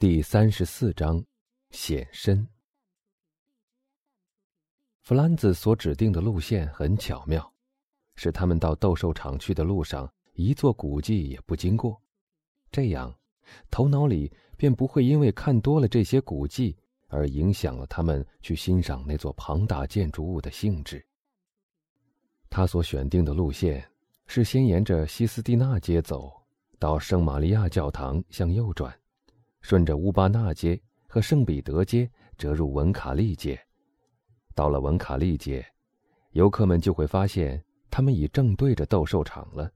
第三十四章，显身。弗兰兹所指定的路线很巧妙，是他们到斗兽场去的路上一座古迹也不经过，这样，头脑里便不会因为看多了这些古迹而影响了他们去欣赏那座庞大建筑物的兴致。他所选定的路线是先沿着西斯蒂纳街走到圣玛利亚教堂，向右转。顺着乌巴纳街和圣彼得街折入文卡利街，到了文卡利街，游客们就会发现他们已正对着斗兽场了。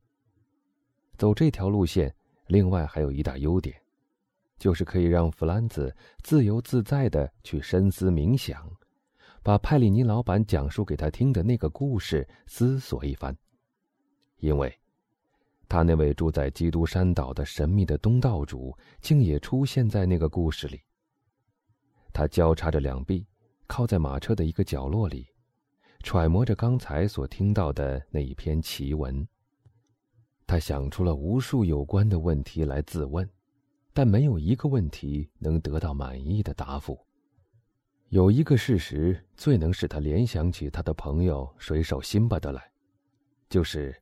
走这条路线，另外还有一大优点，就是可以让弗兰兹自由自在的去深思冥想，把派里尼老板讲述给他听的那个故事思索一番，因为。他那位住在基督山岛的神秘的东道主，竟也出现在那个故事里。他交叉着两臂，靠在马车的一个角落里，揣摩着刚才所听到的那一篇奇闻。他想出了无数有关的问题来自问，但没有一个问题能得到满意的答复。有一个事实最能使他联想起他的朋友水手辛巴德来，就是。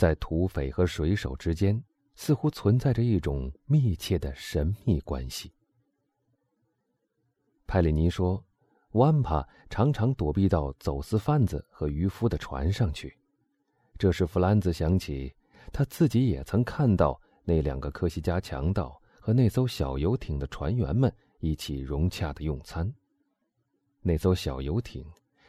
在土匪和水手之间，似乎存在着一种密切的神秘关系。派里尼说，万帕常常躲避到走私贩子和渔夫的船上去，这时弗兰兹想起他自己也曾看到那两个科西嘉强盗和那艘小游艇的船员们一起融洽的用餐。那艘小游艇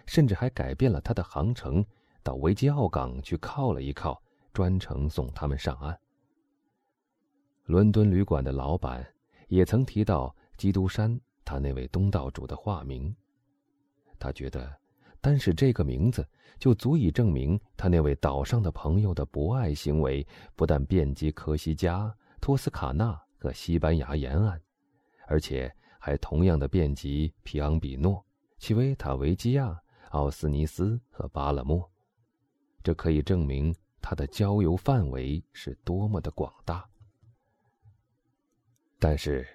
甚至还改变了它的航程，到维吉奥港去靠了一靠。专程送他们上岸。伦敦旅馆的老板也曾提到基督山，他那位东道主的化名。他觉得，单是这个名字就足以证明他那位岛上的朋友的博爱行为不但遍及科西嘉、托斯卡纳和西班牙沿岸，而且还同样的遍及皮昂比诺、奇维塔维基亚、奥斯尼斯和巴勒莫。这可以证明。他的交游范围是多么的广大。但是，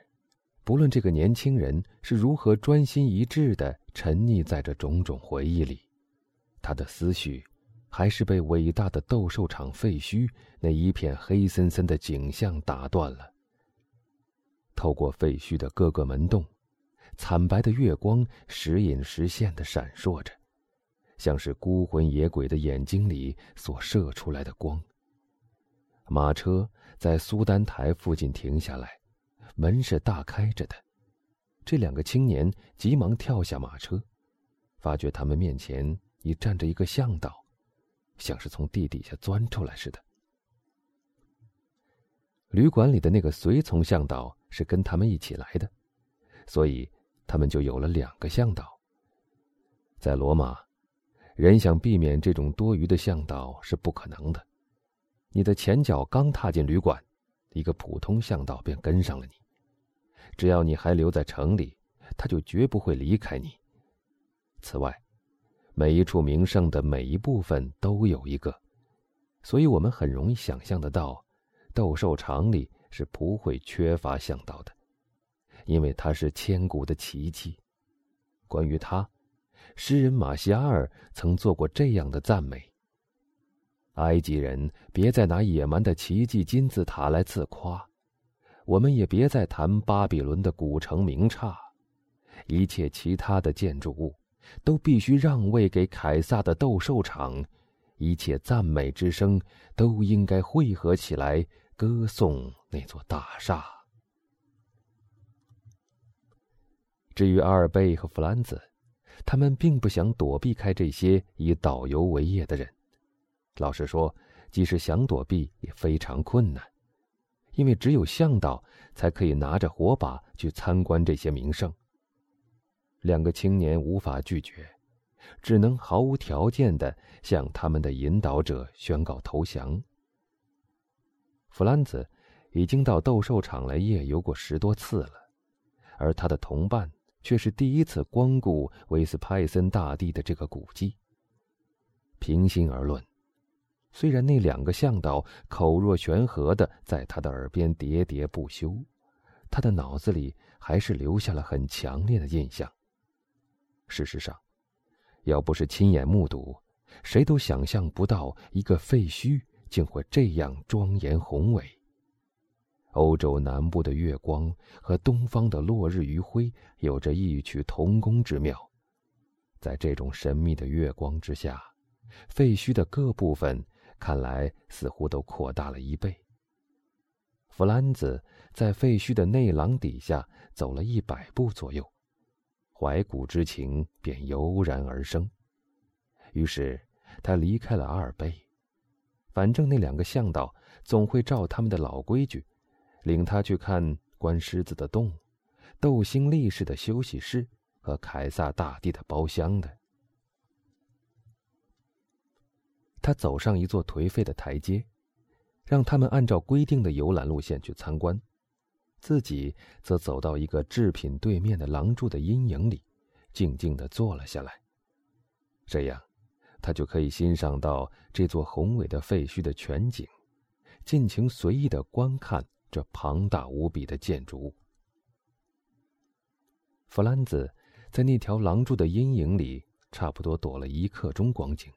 不论这个年轻人是如何专心一致的沉溺在这种种回忆里，他的思绪还是被伟大的斗兽场废墟那一片黑森森的景象打断了。透过废墟的各个门洞，惨白的月光时隐时现的闪烁着。像是孤魂野鬼的眼睛里所射出来的光。马车在苏丹台附近停下来，门是大开着的。这两个青年急忙跳下马车，发觉他们面前已站着一个向导，像是从地底下钻出来似的。旅馆里的那个随从向导是跟他们一起来的，所以他们就有了两个向导。在罗马。人想避免这种多余的向导是不可能的。你的前脚刚踏进旅馆，一个普通向导便跟上了你。只要你还留在城里，他就绝不会离开你。此外，每一处名胜的每一部分都有一个，所以我们很容易想象得到，斗兽场里是不会缺乏向导的，因为它是千古的奇迹。关于它。诗人马西阿尔曾做过这样的赞美：“埃及人别再拿野蛮的奇迹金字塔来自夸，我们也别再谈巴比伦的古城名刹，一切其他的建筑物都必须让位给凯撒的斗兽场，一切赞美之声都应该汇合起来歌颂那座大厦。”至于阿尔贝和弗兰兹。他们并不想躲避开这些以导游为业的人。老实说，即使想躲避，也非常困难，因为只有向导才可以拿着火把去参观这些名胜。两个青年无法拒绝，只能毫无条件的向他们的引导者宣告投降。弗兰兹已经到斗兽场来夜游过十多次了，而他的同伴。却是第一次光顾维斯派森大帝的这个古迹。平心而论，虽然那两个向导口若悬河的在他的耳边喋喋不休，他的脑子里还是留下了很强烈的印象。事实上，要不是亲眼目睹，谁都想象不到一个废墟竟会这样庄严宏伟。欧洲南部的月光和东方的落日余晖有着异曲同工之妙，在这种神秘的月光之下，废墟的各部分看来似乎都扩大了一倍。弗兰兹在废墟的内廊底下走了一百步左右，怀古之情便油然而生。于是，他离开了阿尔贝，反正那两个向导总会照他们的老规矩，领他去看关狮子的洞、斗星力士的休息室和凯撒大帝的包厢的。他走上一座颓废的台阶。让他们按照规定的游览路线去参观，自己则走到一个制品对面的廊柱的阴影里，静静的坐了下来。这样，他就可以欣赏到这座宏伟的废墟的全景，尽情随意的观看这庞大无比的建筑物。弗兰兹在那条廊柱的阴影里，差不多躲了一刻钟光景，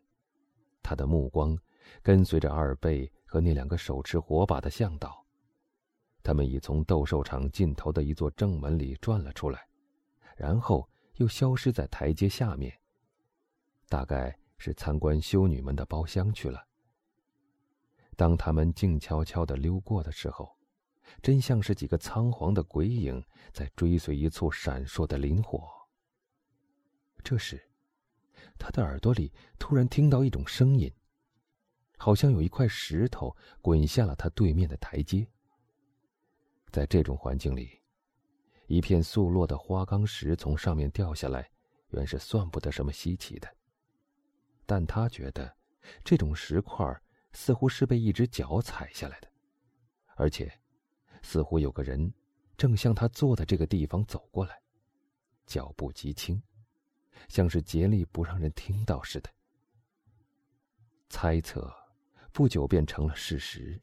他的目光跟随着阿尔贝。和那两个手持火把的向导，他们已从斗兽场尽头的一座正门里转了出来，然后又消失在台阶下面。大概是参观修女们的包厢去了。当他们静悄悄的溜过的时候，真像是几个仓皇的鬼影在追随一簇闪烁的磷火。这时，他的耳朵里突然听到一种声音。好像有一块石头滚下了他对面的台阶。在这种环境里，一片素落的花岗石从上面掉下来，原是算不得什么稀奇的。但他觉得，这种石块似乎是被一只脚踩下来的，而且，似乎有个人正向他坐的这个地方走过来，脚步极轻，像是竭力不让人听到似的。猜测。不久便成了事实，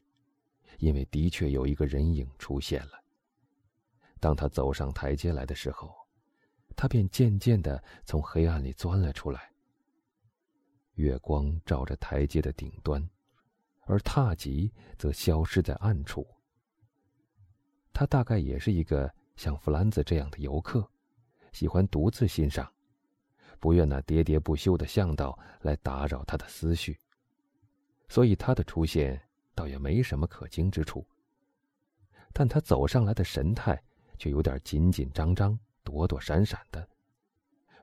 因为的确有一个人影出现了。当他走上台阶来的时候，他便渐渐的从黑暗里钻了出来。月光照着台阶的顶端，而踏吉则消失在暗处。他大概也是一个像弗兰兹这样的游客，喜欢独自欣赏，不愿那喋喋不休的向导来打扰他的思绪。所以他的出现倒也没什么可惊之处。但他走上来的神态却有点紧紧张张、躲躲闪闪的，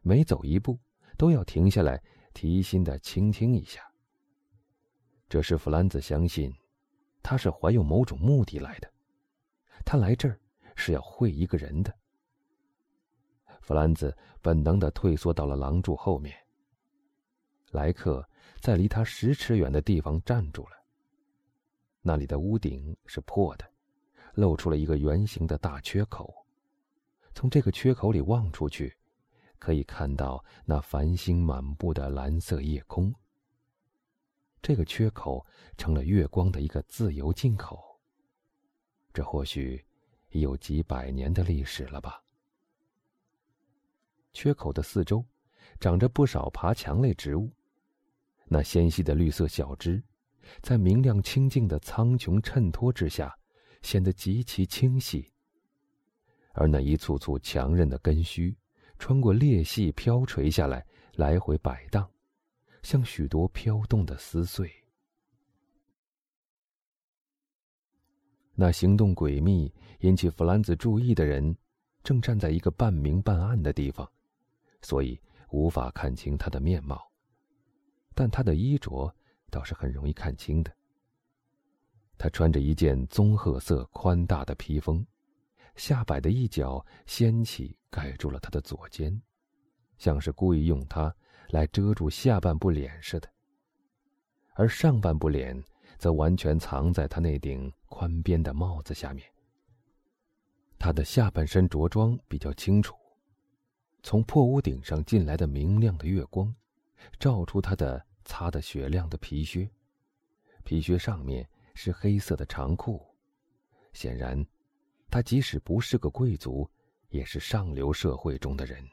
每走一步都要停下来提心的倾听一下。这使弗兰兹相信，他是怀有某种目的来的，他来这儿是要会一个人的。弗兰兹本能的退缩到了廊柱后面。莱克。在离他十尺远的地方站住了。那里的屋顶是破的，露出了一个圆形的大缺口。从这个缺口里望出去，可以看到那繁星满布的蓝色夜空。这个缺口成了月光的一个自由进口。这或许已有几百年的历史了吧。缺口的四周，长着不少爬墙类植物。那纤细的绿色小枝，在明亮清净的苍穹衬托之下，显得极其清晰。而那一簇簇强韧的根须，穿过裂隙飘垂下来，来回摆荡，像许多飘动的丝穗。那行动诡秘、引起弗兰兹注意的人，正站在一个半明半暗的地方，所以无法看清他的面貌。但他的衣着倒是很容易看清的。他穿着一件棕褐色宽大的披风，下摆的一角掀起盖住了他的左肩，像是故意用它来遮住下半部脸似的。而上半部脸则完全藏在他那顶宽边的帽子下面。他的下半身着装比较清楚，从破屋顶上进来的明亮的月光。照出他的擦得雪亮的皮靴，皮靴上面是黑色的长裤，显然，他即使不是个贵族，也是上流社会中的人。